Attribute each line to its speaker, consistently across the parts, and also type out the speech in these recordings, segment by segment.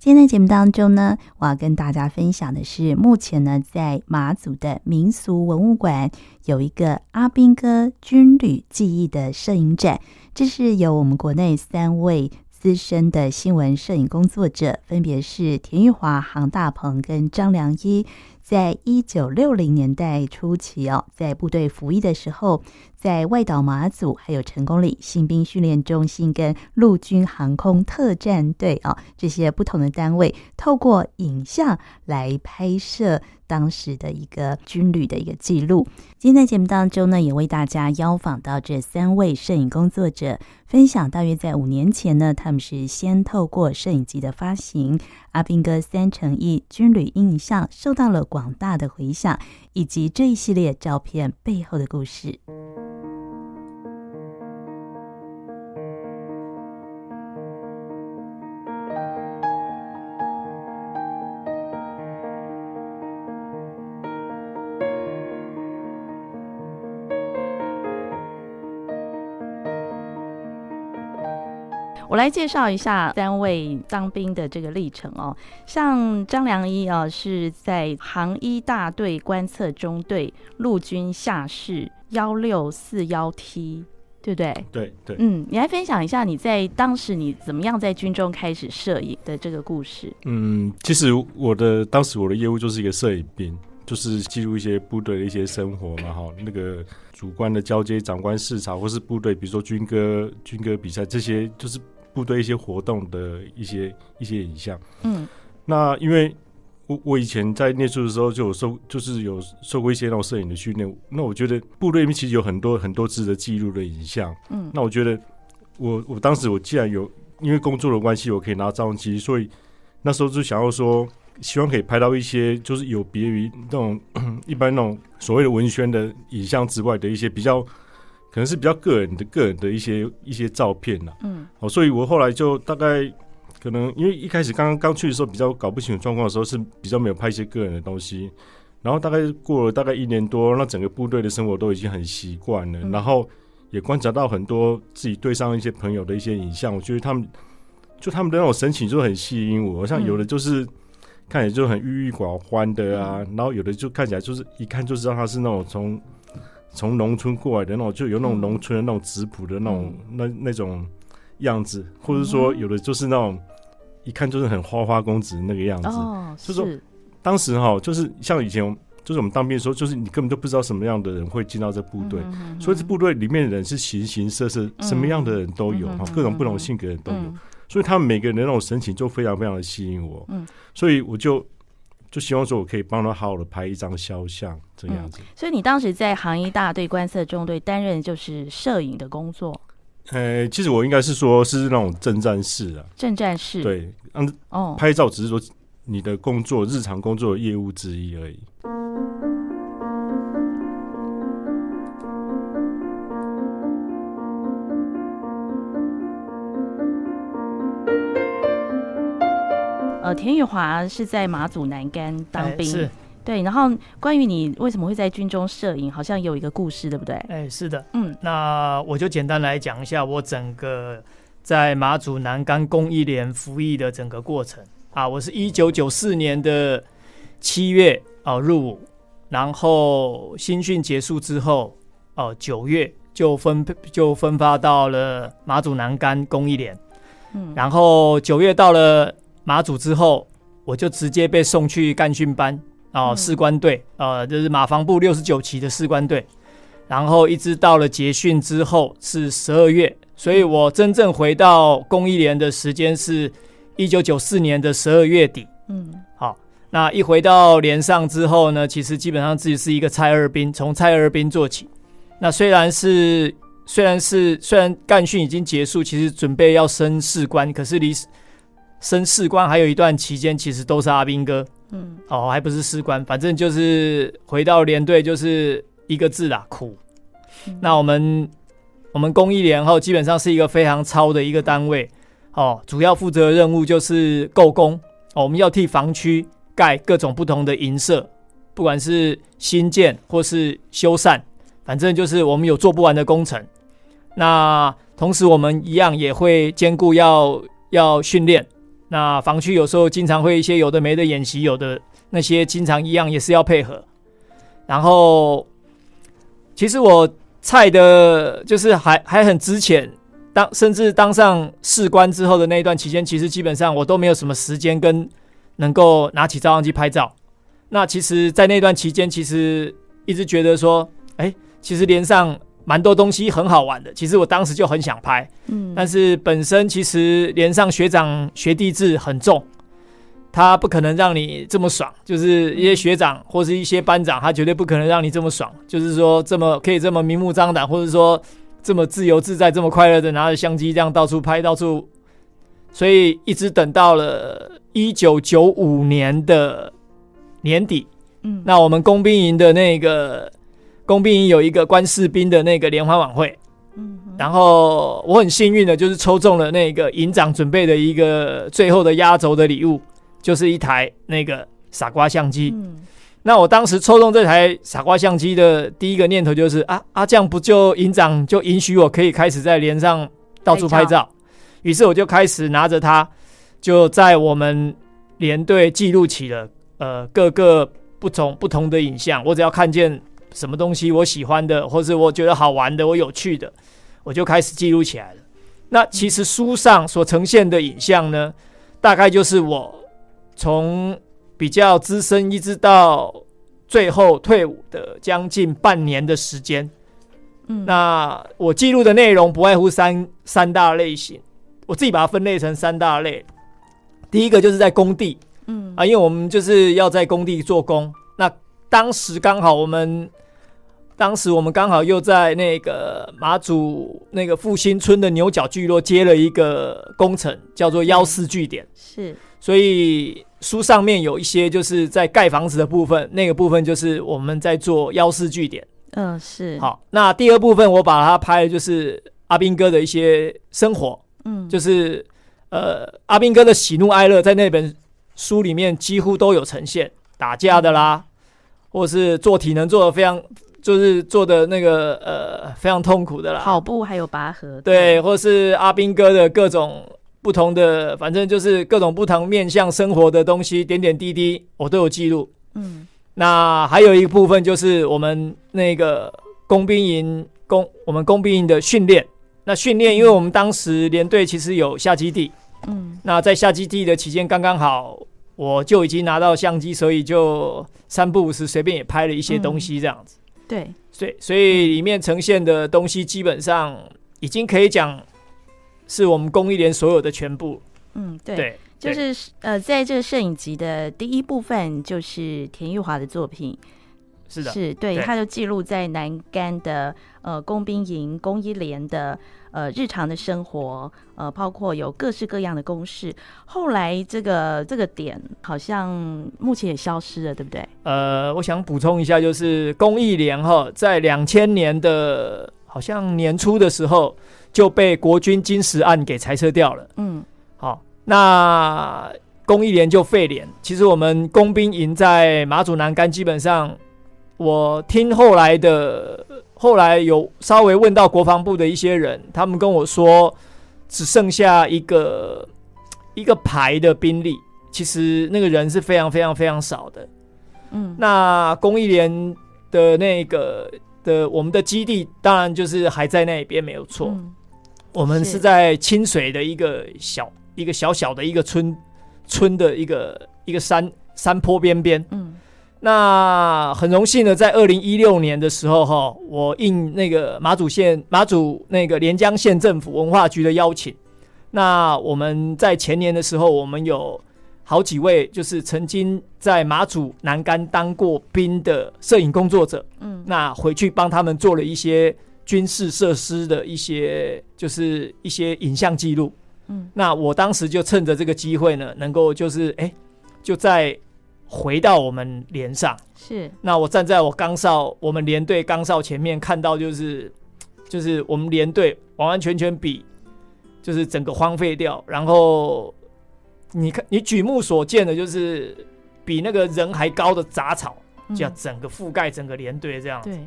Speaker 1: 今天的节目当中呢，我要跟大家分享的是，目前呢在马祖的民俗文物馆有一个阿兵哥军旅记忆的摄影展，这是由我们国内三位。资深的新闻摄影工作者，分别是田玉华、杭大鹏跟张良一，在一九六零年代初期哦，在部队服役的时候，在外岛马祖、还有成功岭新兵训练中心跟陆军航空特战队哦这些不同的单位，透过影像来拍摄。当时的一个军旅的一个记录。今天在节目当中呢，也为大家邀访到这三位摄影工作者，分享大约在五年前呢，他们是先透过摄影机的发行，《阿兵哥三乘一军旅印象》受到了广广大的回响，以及这一系列照片背后的故事。我来介绍一下三位当兵的这个历程哦。像张良一啊，是在航一大队观测中队陆军下士幺六四幺 T，对不对？
Speaker 2: 对对。
Speaker 1: 嗯，你来分享一下你在当时你怎么样在军中开始摄影的这个故事。
Speaker 2: 嗯，其实我的当时我的业务就是一个摄影兵，就是记录一些部队的一些生活嘛，哈，那个主官的交接、长官视察，或是部队比如说军歌、军歌比赛这些，就是。部队一些活动的一些一些影像，嗯，那因为我我以前在念书的时候就有受，就是有受过一些那种摄影的训练。那我觉得部队里面其实有很多很多值得记录的影像，嗯，那我觉得我我当时我既然有因为工作的关系，我可以拿照相机，所以那时候就想要说，希望可以拍到一些就是有别于那种 一般那种所谓的文宣的影像之外的一些比较。可能是比较个人的个人的一些一些照片呐，嗯，哦，所以我后来就大概可能因为一开始刚刚刚去的时候比较搞不清楚状况的时候是比较没有拍一些个人的东西，然后大概过了大概一年多，那整个部队的生活都已经很习惯了，嗯，然后也观察到很多自己队上一些朋友的一些影像，我觉得他们就他们的那种神情就很吸引我，像有的就是看起来就很郁郁寡欢的啊，然后有的就看起来就是一看就知道他是那种从。从农村过来的那种，就有那种农村的那种质朴的那种、嗯、那那种样子，或者说有的就是那种一看就是很花花公子那个样子。就是说当时哈，就是像以前，就是我们当兵的时候，就是你根本就不知道什么样的人会进到这部队，嗯、所以这部队里面的人是形形色色，什么样的人都有哈，各种不同性格的人都有，嗯、所以他们每个人的那种神情就非常非常的吸引我。嗯，所以我就。就希望说，我可以帮他好好的拍一张肖像，这样子、嗯。所以你当时在航医大队观测中队担任就是摄影的工作。呃，其实我应该是说是那种正战士啊。
Speaker 1: 正战士。
Speaker 2: 对，嗯，哦，拍照只是说你的工作日常工作的业务之一而已。
Speaker 1: 田玉华是在马祖南竿当兵，
Speaker 3: 欸、是
Speaker 1: 对。然后关于你为什么会在军中摄影，好像有一个故事，对不对？
Speaker 3: 哎、欸，是的，嗯，那我就简单来讲一下我整个在马祖南竿公益连服役的整个过程啊。我是一九九四年的七月哦、啊、入伍，然后新训结束之后哦、啊、九月就分就分发到了马祖南竿公益连，嗯，然后九月到了。马祖之后，我就直接被送去干训班哦，士官队，呃，就是马防部六十九期的士官队，然后一直到了结训之后是十二月，所以我真正回到公一连的时间是一九九四年的十二月底。嗯，好，那一回到连上之后呢，其实基本上自己是一个蔡二兵，从蔡二兵做起。那虽然是虽然是虽然干训已经结束，其实准备要升士官，可是离。升士官还有一段期间，其实都是阿兵哥，嗯，哦，还不是士官，反正就是回到连队就是一个字啦，苦。嗯、那我们我们公一连后基本上是一个非常超的一个单位，哦，主要负责的任务就是构工，哦，我们要替防区盖各种不同的营舍，不管是新建或是修缮，反正就是我们有做不完的工程。那同时我们一样也会兼顾要要训练。那防区有时候经常会一些有的没的演习，有的那些经常一样也是要配合。然后，其实我菜的就是还还很值钱，当甚至当上士官之后的那一段期间，其实基本上我都没有什么时间跟能够拿起照相机拍照。那其实，在那段期间，其实一直觉得说，哎，其实连上。蛮多东西很好玩的，其实我当时就很想拍，嗯，但是本身其实连上学长学弟制很重，他不可能让你这么爽，就是一些学长或是一些班长，他绝对不可能让你这么爽，就是说这么可以这么明目张胆，或者说这么自由自在、这么快乐的拿着相机这样到处拍到处，所以一直等到了一九九五年的年底，嗯，那我们工兵营的那个。工兵营有一个关士兵的那个联欢晚会，嗯，然后我很幸运的，就是抽中了那个营长准备的一个最后的压轴的礼物，就是一台那个傻瓜相机。嗯，那我当时抽中这台傻瓜相机的第一个念头就是啊啊，这样不就营长就允许我可以开始在连上到处拍照，于是我就开始拿着它，就在我们连队记录起了呃各个不同不同的影像，我只要看见。什么东西我喜欢的，或是我觉得好玩的，我有趣的，我就开始记录起来了。那其实书上所呈现的影像呢，大概就是我从比较资深一直到最后退伍的将近半年的时间。嗯，那我记录的内容不外乎三三大类型，我自己把它分类成三大类。第一个就是在工地，嗯啊，因为我们就是要在工地做工，那当时刚好我们。当时我们刚好又在那个马祖那个复兴村的牛角聚落接了一个工程，叫做幺四据点。是，所以书上面有一些就是在盖房子的部分，那个部分就是我们在做幺四据点。嗯，是。好，那第二部分我把它拍的就是阿兵哥的一些生活。嗯，就是呃阿兵哥的喜怒哀乐，在那本书里面几乎都有呈现，打架的啦，或者是做体能做的非常。就是做的那个呃非常痛苦的啦，
Speaker 1: 跑步还有拔河，
Speaker 3: 对，或是阿兵哥的各种不同的，反正就是各种不同面向生活的东西，点点滴滴我都有记录。嗯，那还有一部分就是我们那个工兵营工，我们工兵营的训练。那训练，因为我们当时连队其实有下基地，嗯，那在下基地的期间刚刚好，我就已经拿到相机，所以就三不五时随便也拍了一些东西这样子。嗯
Speaker 1: 对，
Speaker 3: 所以所以里面呈现的东西基本上已经可以讲是我们公益连所有的全部。
Speaker 1: 嗯，对，对就是呃，在这个摄影集的第一部分，就是田玉华的作品。
Speaker 3: 是的，
Speaker 1: 是对，他就记录在南干的呃工兵营工一连的呃日常的生活，呃，包括有各式各样的公事。后来这个这个点好像目前也消失了，对不对？
Speaker 3: 呃，我想补充一下，就是公益联哈，在两千年的好像年初的时候就被国军金石案给裁撤掉了。嗯，好，那公益连就废连。其实我们工兵营在马祖南竿基本上。我听后来的，后来有稍微问到国防部的一些人，他们跟我说，只剩下一个一个排的兵力，其实那个人是非常非常非常少的。嗯，那公益连的那个的我们的基地，当然就是还在那边没有错。嗯，我们是在清水的一个小一个小小的一个村村的一个一个山山坡边边。嗯。那很荣幸的，在二零一六年的时候，哈，我应那个马祖县马祖那个连江县政府文化局的邀请，那我们在前年的时候，我们有好几位就是曾经在马祖南竿当过兵的摄影工作者，嗯，那回去帮他们做了一些军事设施的一些就是一些影像记录，嗯，那我当时就趁着这个机会呢，能够就是哎、欸，就在。回到我们连上。是，那我站在我岗哨，我们连队岗哨前面看到就是，就是我们连队完完全全比，就是整个荒废掉，然后你看你举目所见的就是比那个人还高的杂草，就要整个覆盖整个连队这样子。对，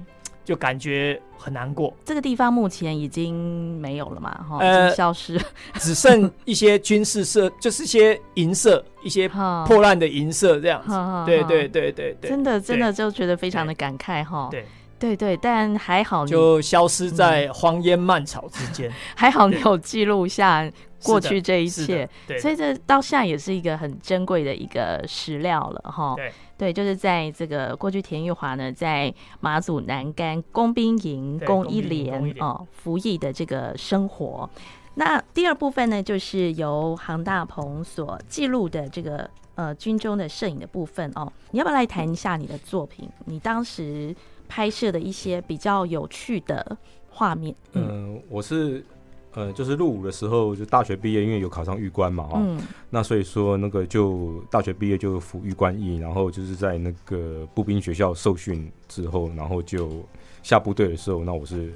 Speaker 3: 就感觉很难过。
Speaker 1: 这个地方目前已经没有了嘛？哈，
Speaker 3: 呃，
Speaker 1: 已经消失，
Speaker 3: 只剩一些军事设，就是一些银色，一些 破烂的银色这样子。对对对对对，
Speaker 1: 真的真的就觉得非常的感慨哈。
Speaker 3: 对
Speaker 1: 对对，但还好
Speaker 3: 就消失在荒烟蔓草之间。
Speaker 1: 还好你有记录下过去这一切，所以这到现在也是一个很珍贵的一个史料了哈。
Speaker 3: 对。
Speaker 1: 对，就是在这个过去，田玉华呢，在马祖南竿工兵营工一连哦服役的这个生活。那第二部分呢，就是由杭大鹏所记录的这个呃军中的摄影的部分哦。你要不要来谈一下你的作品？你当时拍摄的一些比较有趣的画面？
Speaker 4: 嗯，呃、我是。呃，就是入伍的时候，就大学毕业，因为有考上预官嘛，哈、嗯，那所以说那个就大学毕业就服预官役，然后就是在那个步兵学校受训之后，然后就下部队的时候，那我是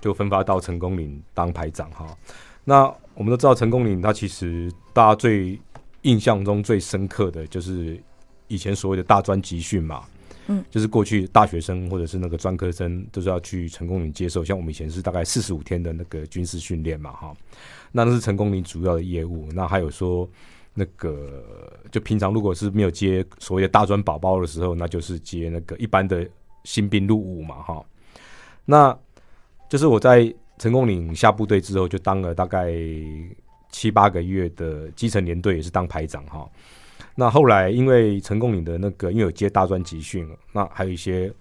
Speaker 4: 就分发到成功岭当排长哈。那我们都知道成功岭，它其实大家最印象中最深刻的就是以前所谓的大专集训嘛。嗯，就是过去大学生或者是那个专科生都是要去成功岭接受，像我们以前是大概四十五天的那个军事训练嘛，哈，那那是成功岭主要的业务。那还有说，那个就平常如果是没有接所谓的大专宝宝的时候，那就是接那个一般的新兵入伍嘛，哈。那就是我在成功岭下部队之后，就当了大概七八个月的基层连队，也是当排长哈。那后来，因为陈功岭的那个，因为有接大专集训，那还有一些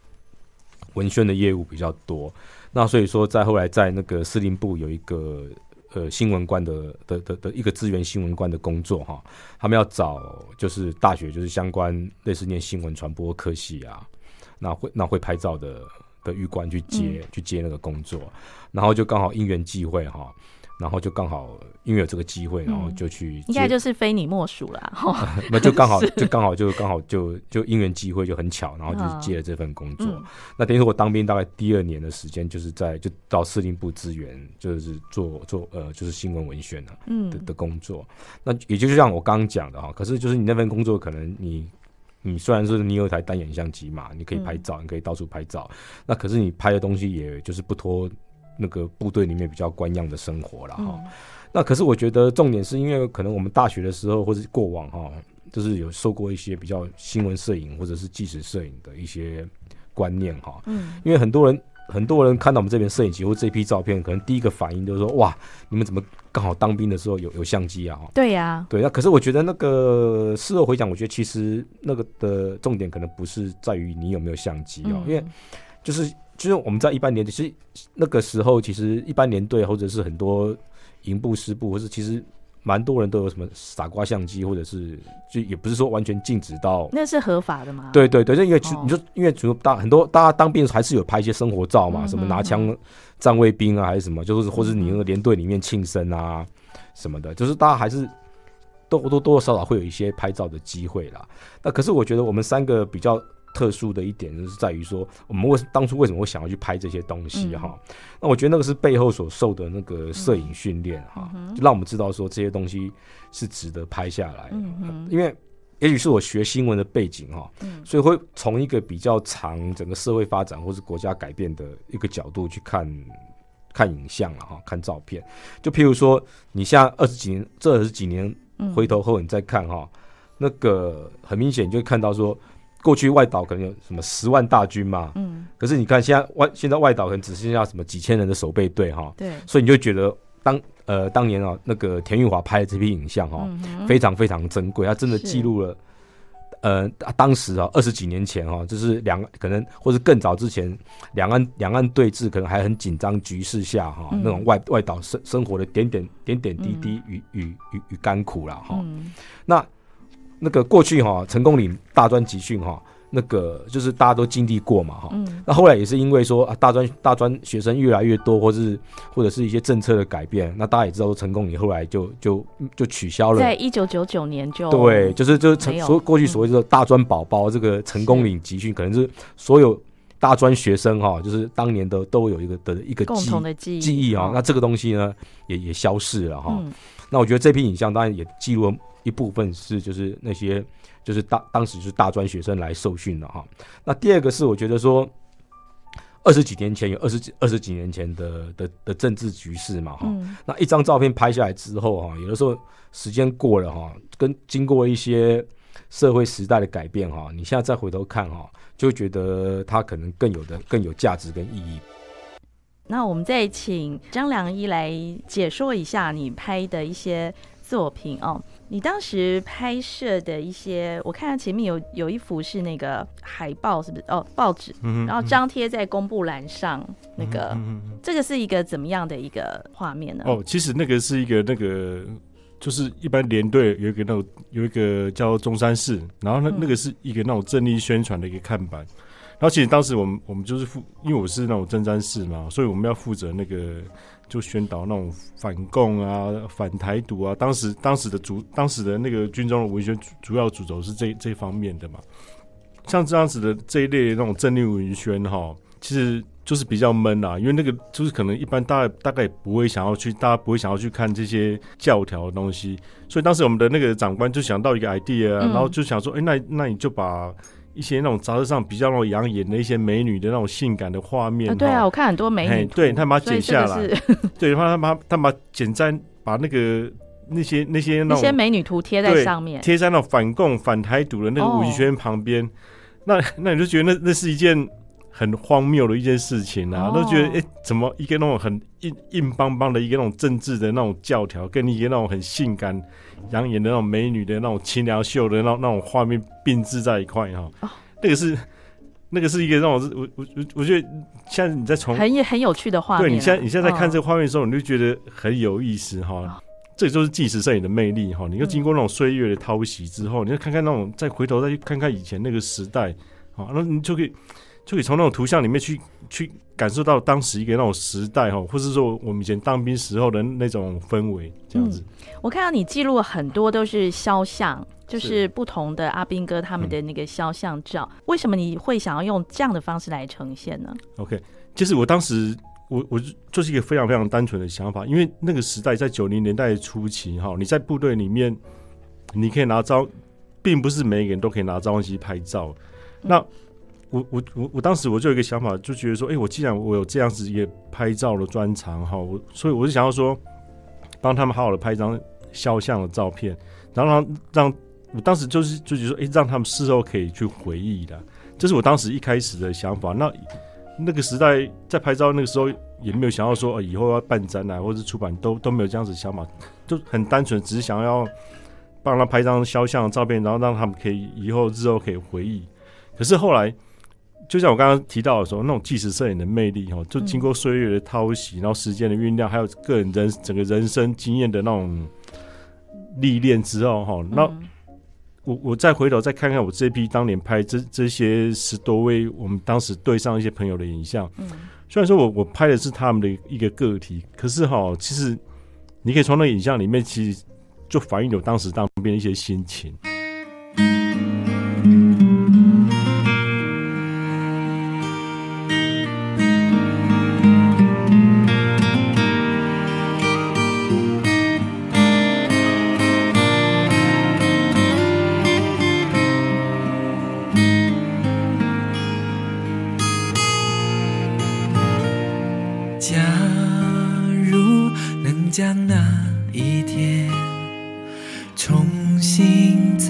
Speaker 4: 文宣的业务比较多，那所以说，在后来在那个司令部有一个呃新闻官的的的的一个资源新闻官的工作哈，他们要找就是大学就是相关类似念新闻传播科系啊，那会那会拍照的的预官去接、嗯、去接那个工作，然后就刚好因缘际会哈。然后就刚好因为有这个机会，然后就去、嗯，
Speaker 1: 应该就是非你莫属了。
Speaker 4: 那就刚好，就刚好，就刚好，就就因缘机会就很巧，然后就是接了这份工作。嗯、那等于说我当兵大概第二年的时间，就是在就到司令部支援，就是做做呃就是新闻文宣的嗯的的工作。那也就是像我刚刚讲的哈，可是就是你那份工作，可能你你虽然说你有一台单眼相机嘛，你可以拍照，嗯、你可以到处拍照，那可是你拍的东西也就是不脱。那个部队里面比较官样的生活了哈，嗯、那可是我觉得重点是因为可能我们大学的时候或者过往哈，就是有受过一些比较新闻摄影或者是纪实摄影的一些观念哈，嗯，因为很多人很多人看到我们这边摄影机或这批照片，可能第一个反应就是说哇，你们怎么刚好当兵的时候有有相机啊？
Speaker 1: 对呀、啊，
Speaker 4: 对，那可是我觉得那个事后回想，我觉得其实那个的重点可能不是在于你有没有相机哦，嗯、因为就是。就是我们在一般连队，其实那个时候，其实一般连队或者是很多营部、师部，或是其实蛮多人都有什么傻瓜相机，或者是就也不是说完全禁止到。
Speaker 1: 那是合法的吗？
Speaker 4: 对对对，就因为你说，因为主要大很多大家当兵还是有拍一些生活照嘛，什么拿枪站卫兵啊，还是什么，就是或者你那个连队里面庆生啊什么的，就是大家还是多多多多少少会有一些拍照的机会啦。那可是我觉得我们三个比较。特殊的一点就是在于说，我们为当初为什么会想要去拍这些东西哈？嗯、那我觉得那个是背后所受的那个摄影训练哈，就让我们知道说这些东西是值得拍下来。嗯嗯、因为也许是我学新闻的背景哈，嗯、所以会从一个比较长整个社会发展或是国家改变的一个角度去看看影像了哈，看照片。就譬如说，你像二十几年，这二十几年回头后你再看哈，嗯、那个很明显就会看到说。过去外岛可能有什么十万大军嘛，嗯，可是你看现在外现在外岛可能只剩下什么几千人的守备队哈，对，所以你就觉得当呃当年啊那个田玉华拍的这批影像哈，嗯、非常非常珍贵，他真的记录了呃当时啊二十几年前哈，就是两可能或者更早之前两岸两岸对峙可能还很紧张局势下哈，嗯、那种外外岛生生活的点点点点滴滴与与与与甘苦了哈，嗯、那。那个过去哈，成功岭大专集训哈，那个就是大家都经历过嘛哈。嗯。那后来也是因为说啊，大专大专学生越来越多，或是或者是一些政策的改变，那大家也知道，成功岭后来就就就取消了。
Speaker 1: 在一九九九年就
Speaker 4: 对，就是就是成所过去所谓的大专宝宝这个成功岭集训，可能是所有大专学生哈，就是当年的都有一个的一个共
Speaker 1: 同的记忆
Speaker 4: 记忆啊。那这个东西呢，也也消逝了哈。嗯。那我觉得这批影像当然也记录了。一部分是就是那些就是大当时就是大专学生来受训了哈。那第二个是我觉得说，二十几年前有二十几二十几年前的的的政治局势嘛，哈、
Speaker 1: 嗯，
Speaker 4: 那一张照片拍下来之后，哈，有的时候时间过了，哈，跟经过一些社会时代的改变，哈，你现在再回头看，哈，就会觉得它可能更有的更有价值跟意义。
Speaker 1: 那我们再请张良一来解说一下你拍的一些作品哦。你当时拍摄的一些，我看到前面有有一幅是那个海报，是不是？哦，报纸，
Speaker 2: 嗯
Speaker 1: 然后张贴在公布栏上，那
Speaker 2: 个、
Speaker 1: 这个是一个怎么样的一个画面呢？
Speaker 2: 哦，其实那个是一个那个，就是一般连队有一个那种有一个叫中山市，然后那、
Speaker 1: 嗯
Speaker 2: 那个是一个那种正义宣传的一个看板。然后其实当时我们我们就是负，因为我是那种政战士嘛，所以我们要负责那个就宣导那种反共啊、反台独啊。当时当时的主当时的那个军中的文宣主主要主轴是这这方面的嘛。像这样子的这一类那种政令文宣哈，其实就是比较闷啊，因为那个就是可能一般大大概也不会想要去，大家不会想要去看这些教条的东西。所以当时我们的那个长官就想到一个 idea，、啊
Speaker 1: 嗯、
Speaker 2: 然后就想说，哎、欸，那那你就把。一些那种杂志上比较那种养眼的一些美女的那种性感的画面，
Speaker 1: 啊，对啊，我看很多美女，
Speaker 2: 对他把它剪下来，对，他把他把剪在把那个那些那些那
Speaker 1: 些美女图贴在上面，
Speaker 2: 贴在那种反共反台独的那个文宣旁边，哦，那那你就觉得那那是一件很荒谬的一件事情啊，哦，都觉得哎，欸，怎么一个那种很硬硬邦邦的一个那种政治的那种教条，跟一个那种很性感。养眼的那种美女的那种清凉秀的那那种画面并置在一块哈、哦，那个是那个是一个让我我我我我觉得现在你在从
Speaker 1: 很很有趣的画面，
Speaker 2: 对你现在你现在在看这个画面的时候，你就觉得很有意思哈、这就是纪实摄影的魅力哈、哦。你又经过那种岁月的淘洗之后，嗯、你就看看那种再回头再去看看以前那个时代，好，那你就可以就可以从那种图像里面去去感受到当时一个那种时代哈，或是说我们以前当兵时候的那种氛围这样子。嗯
Speaker 1: 我看到你记录了很多都是肖像，就是不同的阿兵哥他们的那个肖像照。嗯、为什么你会想要用这样的方式来呈现呢
Speaker 2: ？OK，就是我当时我我就是一个非常非常单纯的想法，因为那个时代在九零年代初期哈，你在部队里面你可以拿照，并不是每一个人都可以拿照相机拍照。嗯、那我我我我当时我就有一个想法，就觉得说，哎、我既然我有这样子一个拍照的专长哈，我所以我就想要说，帮他们好好的拍一张。肖像的照片，然后让让我当时就是就觉得说，哎，让他们事后可以去回忆的，这是我当时一开始的想法。那那个时代在拍照那个时候，也没有想要说，以后要办展览或者出版，都都没有这样子想法，就很单纯，只是想要帮他拍张肖像的照片，然后让他们可以以后日后可以回忆。可是后来，就像我刚刚提到的时候，那种纪实摄影的魅力哈，就经过岁月的淘洗，然后时间的酝酿，还有个人人整个人生经验的那种。历练之后，哈，那我我再回头再看看我这批当年拍这这些十多位我们当时对上一些朋友的影像，嗯，虽然说我我拍的是他们的一个个体，可是哈，其实你可以从那影像里面，其实就反映有当时当兵的一些心情。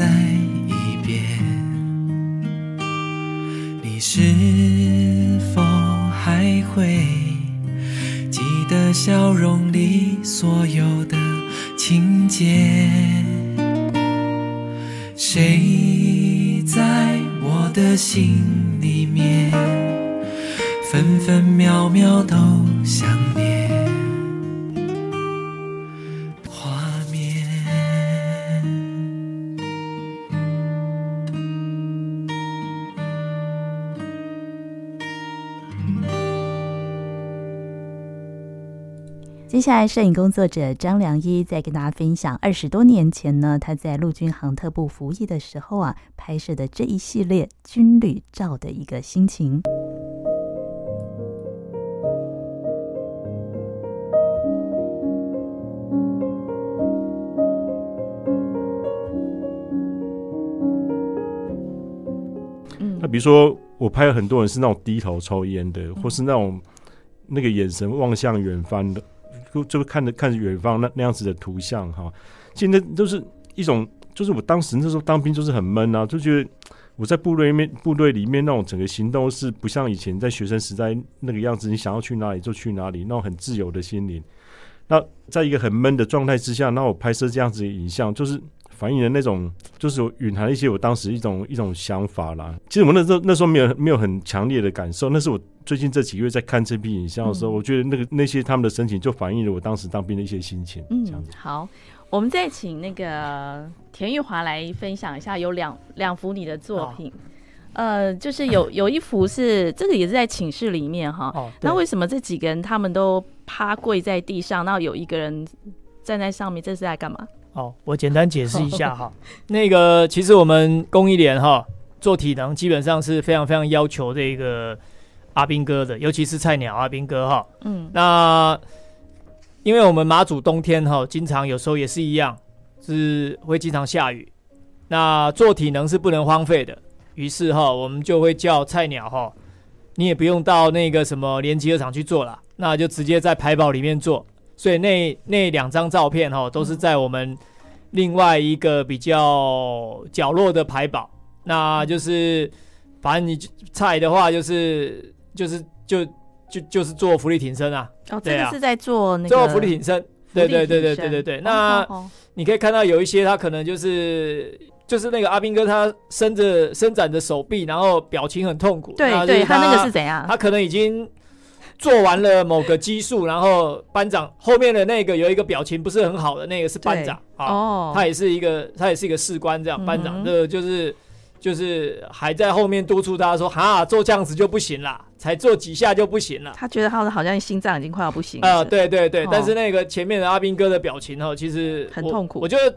Speaker 5: 再一遍你是否还会记得笑容里所有的情节？谁在我的心里面分分秒秒都想念？
Speaker 1: 接下来，摄影工作者张良一再跟大家分享二十多年前呢，他在陆军航特部服役的时候啊，拍摄的这一系列军旅照的一个心情。嗯，
Speaker 2: 那比如说。我拍了很多人是那种低头抽烟的，或是那种那个眼神望向远方的，就就就看着看着远方那那样子的图像哈。其实那都是一种，就是我当时那时候当兵就是很闷啊，就觉得我在部队面，部队里面那种整个行动是不像以前在学生时代那个样子，你想要去哪里就去哪里，那种很自由的心灵。那在一个很闷的状态之下，那我拍摄这样子的影像，就是。反映的那种，就是蕴含一些我当时一种一种想法啦。其实我那时候那时候没有没有很强烈的感受，那是我最近这几个月在看这批影像的时候，嗯、我觉得那个那些他们的神情就反映了我当时当兵的一些心情。嗯，这样子。
Speaker 6: 好，我们再请那个田玉华来分享一下，有两两幅你的作品。哦、呃，就是有 有一幅是这个也是在寝室里面哈。哦。那为什么这几个人他们都趴跪在地上，然后有一个人站在上面，这是在干嘛？
Speaker 3: 哦，我简单解释一下哈。那个，其实我们公益联哈做体能，基本上是非常非常要求这个阿兵哥的，尤其是菜鸟阿兵哥哈。嗯。那因为我们马祖冬天哈，经常有时候也是一样，是会经常下雨。那做体能是不能荒废的，于是哈，我们就会叫菜鸟哈，你也不用到那个什么连集合场去做了，那就直接在排堡里面做。所以那那两张照片哈，都是在我们另外一个比较角落的排宝。那就是，反正你菜的话，就是就是就就就是做浮力挺身啊。
Speaker 6: 哦，这个是在做那个
Speaker 3: 做伏地挺身。对对对对对对对。那你可以看到有一些他可能就是就是那个阿兵哥，他伸着伸展着手臂，然后表情很痛苦。
Speaker 6: 对对，他那个是怎样？
Speaker 3: 他可能已经。做完了某个基数，然后班长后面的那个有一个表情不是很好的那个是班长啊，哦、他也是一个他也是一个士官这样，嗯、班长这就是就是还在后面督促他说哈，做这样子就不行了，才做几下就不行了。
Speaker 6: 他觉得他的好像心脏已经快要不行
Speaker 3: 啊，对对对，哦、但是那个前面的阿兵哥的表情哦，其实
Speaker 6: 很痛苦。
Speaker 3: 我觉得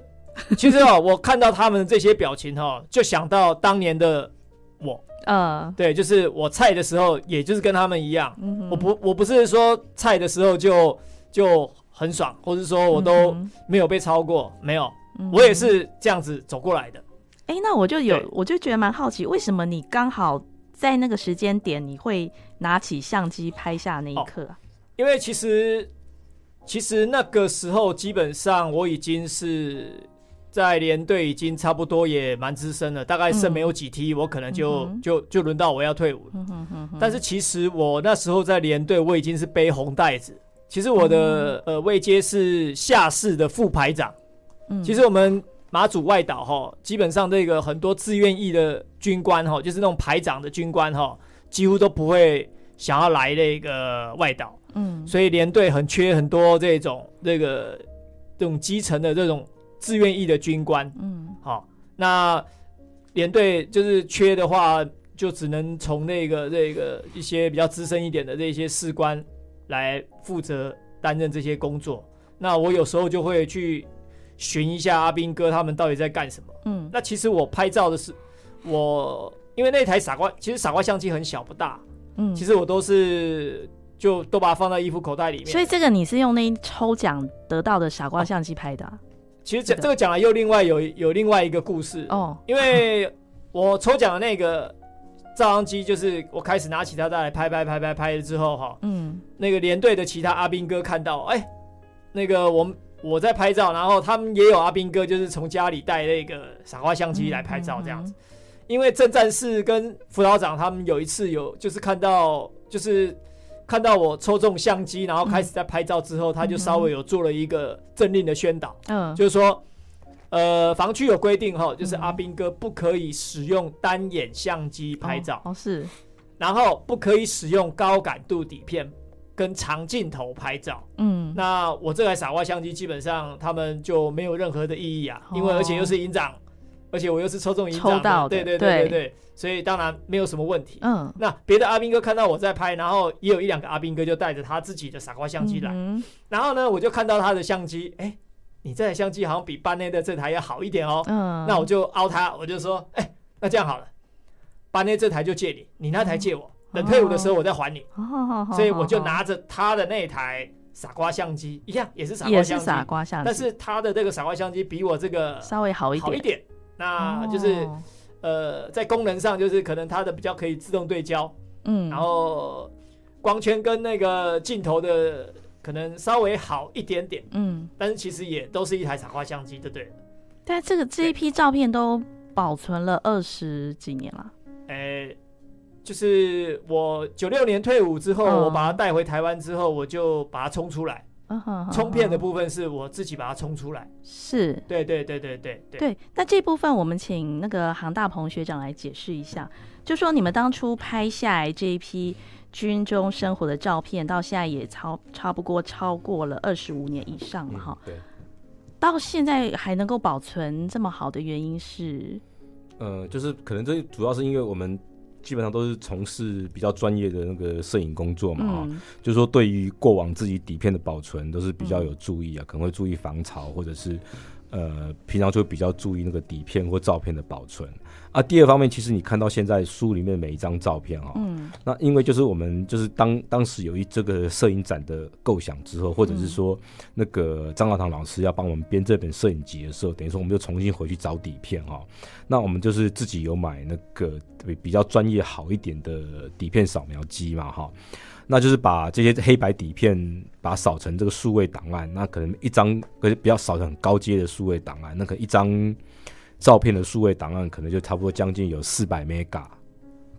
Speaker 3: 其实哦，我看到他们这些表情哈，就想到当年的我。嗯，uh, 对，就是我菜的时候，也就是跟他们一样，嗯、我不我不是说菜的时候就就很爽，或者说我都没有被超过，没有，嗯、我也是这样子走过来的。
Speaker 6: 哎、欸，那我就有，我就觉得蛮好奇，为什么你刚好在那个时间点，你会拿起相机拍下那一刻啊？
Speaker 3: 哦、因为其实其实那个时候基本上我已经是。在连队已经差不多也蛮资深了，大概剩没有几梯，嗯、我可能就、嗯、就就轮到我要退伍但是其实我那时候在连队，我已经是背红袋子。其实我的、嗯、呃位阶是下士的副排长。嗯、其实我们马祖外岛哈，基本上这个很多自愿役的军官哈，就是那种排长的军官哈，几乎都不会想要来那个外岛。嗯，所以连队很缺很多这种这个这种基层的这种。自愿役的军官，嗯，好、哦，那连队就是缺的话，就只能从那个这个一些比较资深一点的这些士官来负责担任这些工作。那我有时候就会去寻一下阿兵哥他们到底在干什么。嗯，那其实我拍照的是我，因为那台傻瓜，其实傻瓜相机很小不大，嗯，其实我都是就都把它放在衣服口袋里面。
Speaker 6: 所以这个你是用那抽奖得到的傻瓜相机拍的、啊？哦
Speaker 3: 其实这这个讲了又另外有有另外一个故事。哦，因为我抽奖的那个照相机，就是我开始拿起它再来拍拍拍拍拍了之后哈，嗯，那个连队的其他阿兵哥看到，哎，那个我我在拍照，然后他们也有阿兵哥，就是从家里带那个傻瓜相机来拍照这样子，因为正战士跟辅导长他们有一次有就是看到就是。看到我抽中相机，然后开始在拍照之后，嗯、他就稍微有做了一个政令的宣导，嗯，就是说，呃，防区有规定哈，就是阿兵哥不可以使用单眼相机拍照，
Speaker 6: 哦，是，
Speaker 3: 然后不可以使用高感度底片跟长镜头拍照，嗯，那我这台傻瓜相机基本上他们就没有任何的意义啊，哦、因为而且又是营长。而且我又是抽中营长的，对对对对。对，所以当然没有什么问题。嗯，那别的阿兵哥看到我在拍，然后也有一两个阿兵哥就带着他自己的傻瓜相机来，然后呢，我就看到他的相机，哎，你这台相机好像比班内的这台要好一点哦。嗯，那我就凹他，我就说，哎，那这样好了，班内这台就借你，你那台借我，等退伍的时候我再还你。所以我就拿着他的那台傻瓜相机，一样也是傻瓜相机，
Speaker 6: 傻瓜相机，
Speaker 3: 但是他的这个傻瓜相机比我这个
Speaker 6: 稍微好一点。
Speaker 3: 那就是，呃，在功能上就是可能它的比较可以自动对焦，嗯，然后光圈跟那个镜头的可能稍微好一点点，嗯，但是其实也都是一台傻瓜相机，对不对？
Speaker 6: 但这个这一批照片都保存了二十几年了。
Speaker 3: 哎，就是我九六年退伍之后，我把它带回台湾之后，我就把它冲出来。冲片的部分是我自己把它冲出来。
Speaker 6: 是，
Speaker 3: 对对对对对
Speaker 6: 对。那这部分我们请那个杭大鹏学长来解释一下，就说你们当初拍下来这一批军中生活的照片，到现在也超差不多超过了二十五年以上了哈。对。到现在还能够保存这么好的原因是？
Speaker 4: 呃，就是可能这主要是因为我们基本上都是从事比较专业的那个摄影工作嘛，嗯、就是说对于过往自己底片的保存都是比较有注意啊，嗯、可能会注意防潮，或者是呃平常就会比较注意那个底片或照片的保存。啊，第二方面，其实你看到现在书里面每一张照片啊，嗯，那因为就是我们就是当当时有一这个摄影展的构想之后，或者是说那个张耀堂老师要帮我们编这本摄影集的时候，等于说我们又重新回去找底片哈。那我们就是自己有买那个比较专业好一点的底片扫描机嘛哈，那就是把这些黑白底片把它扫成这个数位档案，那可能一张可是比较扫成很高阶的数位档案，那可能一张。照片的数位档案可能就差不多将近有四百 mega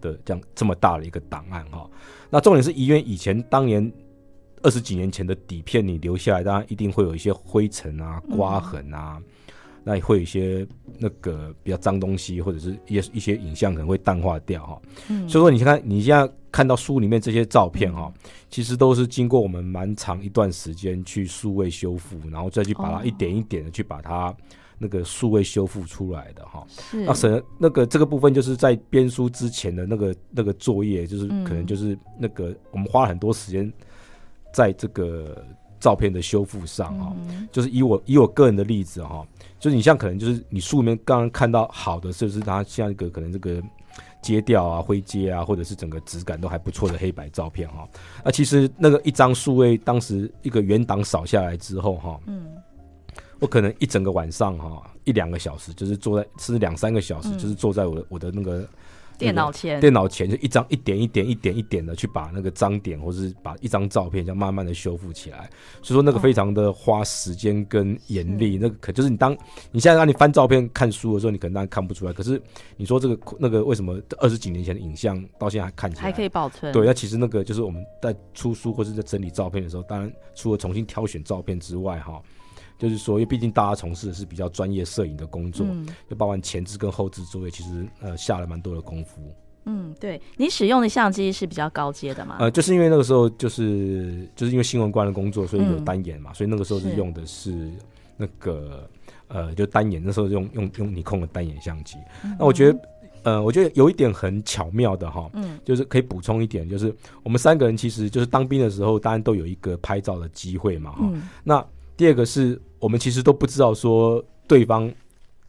Speaker 4: 的这样这么大的一个档案哈。那重点是医院以前当年二十几年前的底片你留下来，当然一定会有一些灰尘啊、刮痕啊，嗯、那也会有一些那个比较脏东西，或者是一些一些影像可能会淡化掉哈。嗯、所以说你看你现在看到书里面这些照片哈，嗯、其实都是经过我们蛮长一段时间去数位修复，然后再去把它一点一点的去把它。那个数位修复出来的哈，是。那省那个这个部分就是在编书之前的那个那个作业，就是可能就是那个我们花了很多时间在这个照片的修复上哈，嗯、就是以我以我个人的例子哈，就是你像可能就是你书里面刚刚看到好的，就是它像一个可能这个阶调啊、灰阶啊，或者是整个质感都还不错的黑白照片哈，那其实那个一张数位当时一个原档扫下来之后哈，嗯。我可能一整个晚上哈，一两个小时，就是坐在，是两三个小时，就是坐在我的我的那个
Speaker 6: 电脑前，
Speaker 4: 电脑前就一张一点一点一点一点的去把那个脏点，或者是把一张照片这样慢慢的修复起来。所以说那个非常的花时间跟严厉，那个可就是你当你现在让你翻照片看书的时候，你可能当然看不出来。可是你说这个那个为什么二十几年前的影像到现在还看起来
Speaker 6: 还可以保存？
Speaker 4: 对，那其实那个就是我们在出书或者在整理照片的时候，当然除了重新挑选照片之外，哈。就是说，因为毕竟大家从事的是比较专业摄影的工作，嗯、就包含前置跟后置作业，其实呃下了蛮多的功夫。
Speaker 6: 嗯，对，你使用的相机是比较高阶的嘛？
Speaker 4: 呃，就是因为那个时候就是就是因为新闻官的工作，所以有单眼嘛，嗯、所以那个时候是用的是那个呃就单眼，那时候用用用尼控的单眼相机。嗯、那我觉得呃，我觉得有一点很巧妙的哈，嗯，就是可以补充一点，就是我们三个人其实就是当兵的时候，当然都有一个拍照的机会嘛，哈、嗯，那。第二个是我们其实都不知道说对方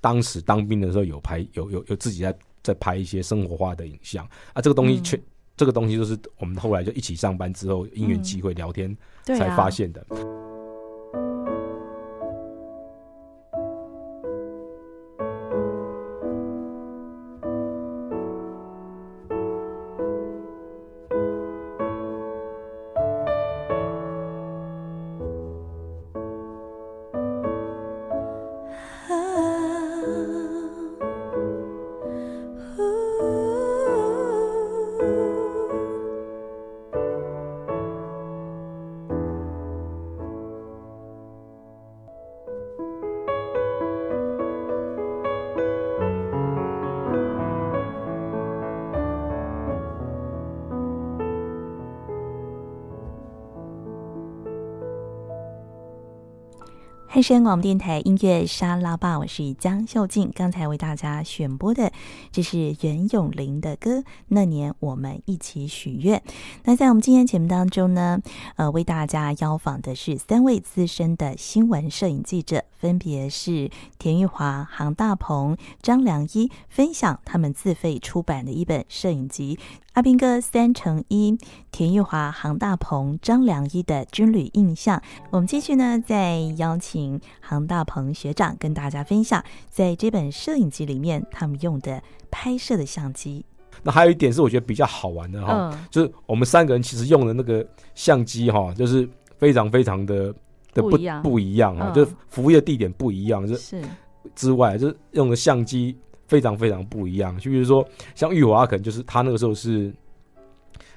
Speaker 4: 当时当兵的时候有拍有有有自己在在拍一些生活化的影像。啊，这个东西却、嗯、这个东西就是我们后来就一起上班之后因缘机会聊天才发现的。嗯
Speaker 1: 声广播电台音乐沙拉吧，我是江秀静。刚才为大家选播的，这是袁咏琳的歌。那年我们一起许愿。那在我们今天节目当中呢，呃，为大家邀访的是三位资深的新闻摄影记者，分别是田玉华、杭大鹏、张良一，分享他们自费出版的一本摄影集。阿兵哥三乘一，田玉华、杭大鹏、张良一的军旅印象。我们继续呢，再邀请。请杭大鹏学长跟大家分享，在这本摄影集里面他们用的拍摄的相机。
Speaker 4: 那还有一点是我觉得比较好玩的哈，嗯、就是我们三个人其实用的那个相机哈，就是非常非常的的不不一样，不一样啊，嗯、就是服务的地点不一样，就是之外，就是用的相机非常非常不一样。就比如说像玉华，可能就是他那个时候是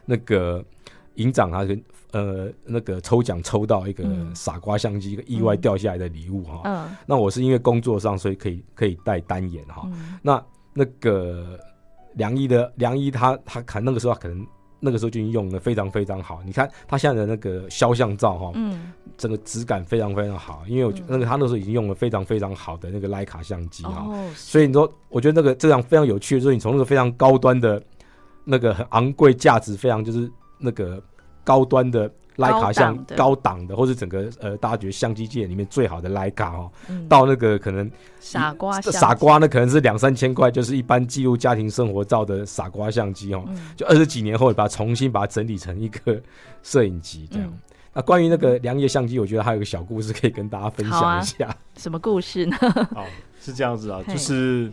Speaker 4: 那个营长他，跟呃那个抽奖抽到一个傻瓜相机，嗯、一个意外掉下来的礼物哈。嗯，那我是因为工作上，所以可以可以带单眼哈。嗯、那那个。梁一的梁一他，他他看那个时候，可能那个时候就已经用的非常非常好。你看他现在的那个肖像照哈，嗯，整个质感非常非常好。因为我觉得那个他那时候已经用了非常非常好的那个徕卡相机哈，哦、所以你说，我觉得那个这样非常有趣的就是你从那个非常高端的，那个很昂贵价值非常就是那个高端的。徕卡像高档的，或是整个呃，大家觉得相机界里面最好的徕卡哦，嗯、到那个可能
Speaker 6: 傻瓜
Speaker 4: 傻瓜，呢可能是两三千块，就是一般记录家庭生活照的傻瓜相机哦，嗯、就二十几年后把它重新把它整理成一个摄影机这样。嗯、那关于那个良爷相机，我觉得还有个小故事可以跟大家分享一下。啊、
Speaker 6: 什么故事呢？
Speaker 2: 哦，是这样子啊，就是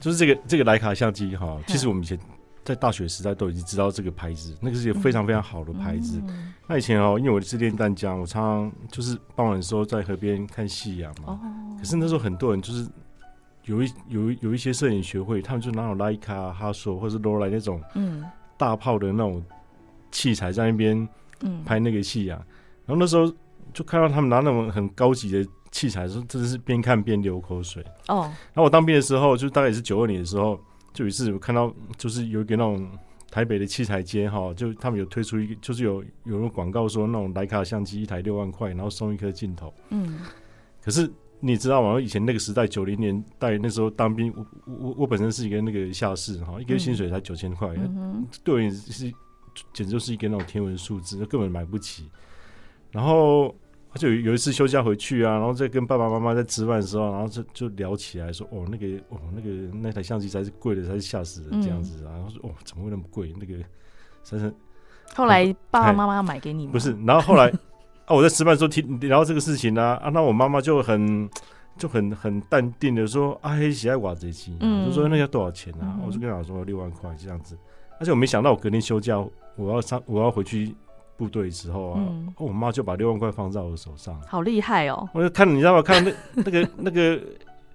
Speaker 2: 就是这个这个徕卡相机哈，其实我们以前。在大学时代都已经知道这个牌子，那个是一个非常非常好的牌子。嗯、那以前哦，因为我是练淡江，我常常就是傍晚的时候在河边看夕阳嘛。哦、可是那时候很多人就是有一有一有一些摄影学会，他们就拿有徠卡、哈索或者是罗莱那种嗯大炮的那种器材在那边拍那个夕阳。嗯、然后那时候就看到他们拿那种很高级的器材的时候，真的是边看边流口水。哦。然后我当兵的时候，就大概也是九二年的时候。就有一次我看到，就是有一个那种台北的器材街哈，就他们有推出一个，就是有有那种广告说那种徕卡相机一台六万块，然后送一颗镜头。嗯。可是你知道吗？以前那个时代九零年代那时候当兵，我我我本身是一个那个下士哈，一个月薪水才九千块，嗯、对我也是简直就是一个那种天文数字，根本买不起。然后。就有有一次休假回去啊，然后再跟爸爸妈妈在吃饭的时候，然后就就聊起来说，哦，那个哦，那个那台相机才是贵的，才是吓死人这样子啊。然后说，哦，怎么会那么贵？那个，真是。
Speaker 6: 后来爸爸妈妈要买给你吗？
Speaker 2: 不是，然后后来啊，我在吃饭的时候听聊这个事情啊，啊，那我妈妈就很就很很淡定的说，啊，黑喜爱瓦贼机，就说那要多少钱啊？嗯、我就跟她说六万块这样子，而且我没想到我隔天休假，我要上我要回去。部队时候啊，嗯、我妈就把六万块放在我手上，
Speaker 6: 好厉害哦！
Speaker 2: 我就看，你知道吗？看那 那个那个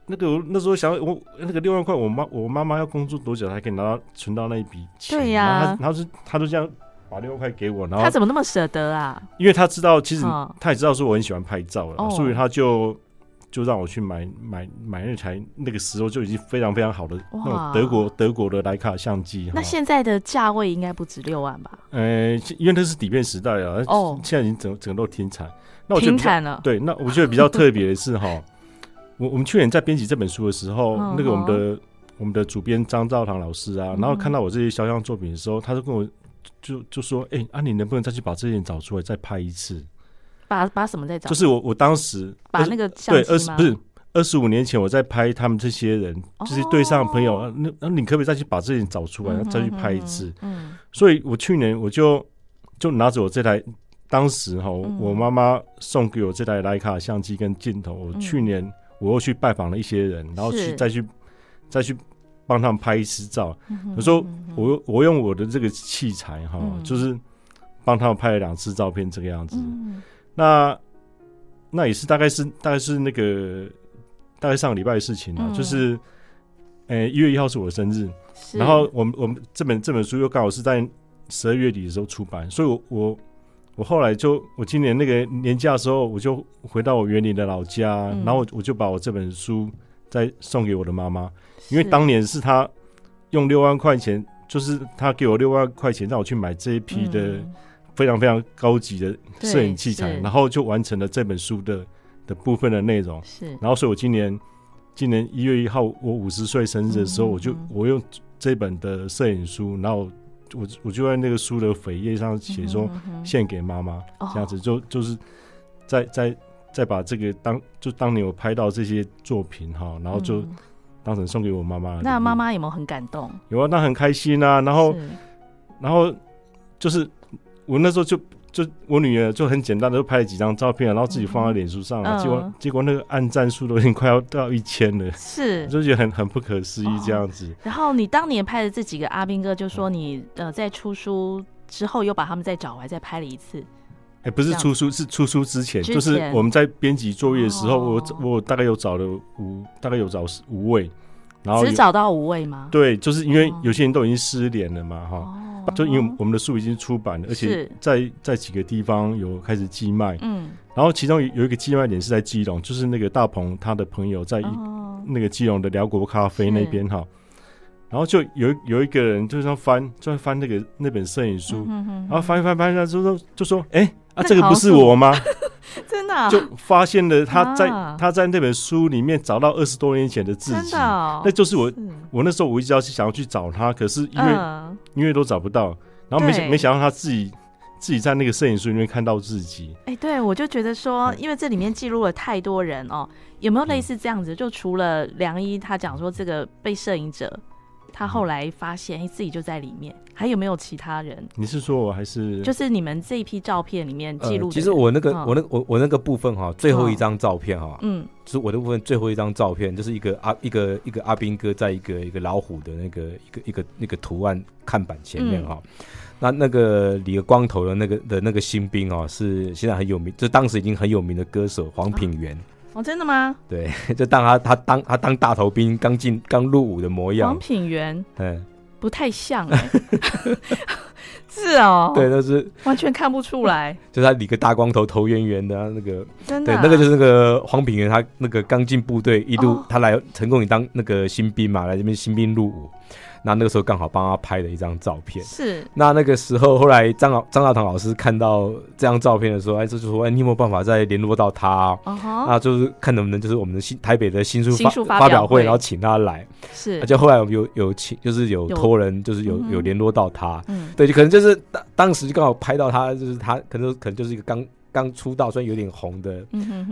Speaker 2: 那个，那时候想我那个六万块，我妈我妈妈要工作多久才可以拿到存到那一笔钱？
Speaker 6: 对呀、啊，
Speaker 2: 然后他是他就这样把六万块给我，然后
Speaker 6: 他怎么那么舍得啊？
Speaker 2: 因为他知道，其实他也知道说我很喜欢拍照了，哦、所以他就。就让我去买买买那台，那个时候就已经非常非常好的那种德国德国的徕卡相机。
Speaker 6: 那现在的价位应该不止六万吧？
Speaker 2: 呃，因为那是底片时代啊，哦，现在已经整整个都停产。那我
Speaker 6: 停产了。
Speaker 2: 对，那我觉得比较特别的是哈，我我们去年在编辑这本书的时候，那个我们的我们的主编张兆堂老师啊，然后看到我这些肖像作品的时候，他就跟我就就说：“哎、欸，啊，你能不能再去把这些找出来，再拍一次？”
Speaker 6: 把把什么在找？
Speaker 2: 就是我我当时
Speaker 6: 把那个
Speaker 2: 对二十不是二十五年前我在拍他们这些人，哦、就是对上的朋友，那那你可不可以再去把这些人找出来，嗯、哼哼再去拍一次？嗯，所以我去年我就就拿着我这台，当时哈我妈妈送给我这台徕卡相机跟镜头，我去年我又去拜访了一些人，然后去再去再去帮他们拍一次照。我说我我用我的这个器材哈，就是帮他们拍了两次照片，这个样子。嗯那那也是大概是大概是那个大概上个礼拜的事情了，嗯、就是，呃，一月一号是我的生日，然后我们我们这本这本书又刚好是在十二月底的时候出版，所以我我我后来就我今年那个年假的时候，我就回到我园林的老家，嗯、然后我就把我这本书再送给我的妈妈，因为当年是她用六万块钱，就是她给我六万块钱让我去买这一批的。嗯非常非常高级的摄影器材，然后就完成了这本书的的部分的内容。是，然后所以我今年今年一月一号我五十岁生日的时候，我就我用这本的摄影书，然后我我就在那个书的扉页上写说献给妈妈，这样子就就是在在再把这个当就当年我拍到这些作品哈，然后就当成送给我妈妈。
Speaker 6: 那妈妈有没有很感动？有
Speaker 2: 啊，那很开心啊。然后然后就是。我那时候就就我女儿就很简单的就拍了几张照片，然后自己放在脸书上结果结果那个按赞数都已经快要到一千了，
Speaker 6: 是，
Speaker 2: 就觉得很很不可思议这样子。哦、
Speaker 6: 然后你当年拍的这几个阿兵哥，就说你呃在出书之后又把他们再找回来再拍了一次。
Speaker 2: 哎，欸、不是出书，是出书之前，之前。就是我们在编辑作业的时候，哦、我我大概有找了五，大概有找五位，然后只
Speaker 6: 找到五位吗？
Speaker 2: 对，就是因为有些人都已经失联了嘛，哈、哦，就因为我们的书已经出版了，而且在在几个地方有开始寄卖，嗯，然后其中有一个寄卖点是在基隆，就是那个大鹏他的朋友在一、哦、那个基隆的辽国咖啡那边哈。然后就有有一个人就是说翻，就在翻那个那本摄影书，嗯、哼哼然后翻一翻翻下就说就说，哎、欸，啊这个不是我吗？
Speaker 6: 真的、啊，
Speaker 2: 就发现了他在、啊、他在那本书里面找到二十多年前的自己，
Speaker 6: 哦、
Speaker 2: 那就是我是。我那时候我一直要去想要去找他，可是因为、嗯、因为都找不到，然后没想没想到他自己自己在那个摄影书里面看到自己，
Speaker 6: 哎、欸，对我就觉得说，因为这里面记录了太多人哦，有没有类似这样子？嗯、就除了梁一他讲说这个被摄影者。他后来发现，哎，自己就在里面。还有没有其他人？
Speaker 2: 你是说我还是？
Speaker 6: 就是你们这一批照片里面记录、呃。
Speaker 4: 其实我那个，哦、我那个、我我那个部分哈，最后一张照片哈，嗯，就是我的部分最后一张照片，就是一个阿一个一个阿兵哥在一个一个老虎的那个一个一个那个图案看板前面哈。嗯、那那个理个光头的那个的那个新兵哦，是现在很有名，就当时已经很有名的歌手黄品源。啊
Speaker 6: 哦，真的吗？
Speaker 4: 对，就当他他当他当大头兵刚进刚入伍的模样。
Speaker 6: 黄品源，
Speaker 4: 嗯，
Speaker 6: 不太像哎，是哦，
Speaker 4: 对，那是
Speaker 6: 完全看不出来，
Speaker 4: 就是他理个大光头，头圆圆的那个，
Speaker 6: 真的，
Speaker 4: 对，那个就是那个黄品源，他那个刚进部队，一路他来成功，你当那个新兵嘛，来这边新兵入伍。那那个时候刚好帮他拍了一张照片，
Speaker 6: 是。
Speaker 4: 那那个时候，后来张老张大同老师看到这张照片的时候，哎，这就说，哎，你有没有办法再联络到他？哦、uh，huh、那就是看能不能就是我们的新台北的新
Speaker 6: 书发发
Speaker 4: 发表会，然后请他来。
Speaker 6: 是。
Speaker 4: 而且后来我们有有请，就是有托人，就是有有联络到他。
Speaker 6: 嗯。
Speaker 4: 对，就可能就是当当时就刚好拍到他，就是他可能可能就是一个刚刚出道，虽然有点红的，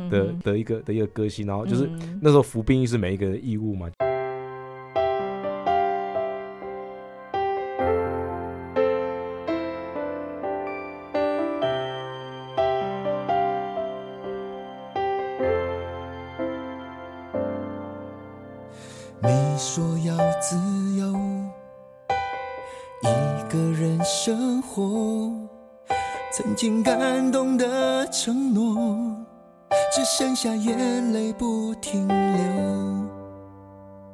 Speaker 4: 的的一个的一个歌星，然后就是那时候服兵役是每一个人义务嘛。
Speaker 7: 你说要自由，一个人生活，曾经感动的承诺，只剩下眼泪不停流。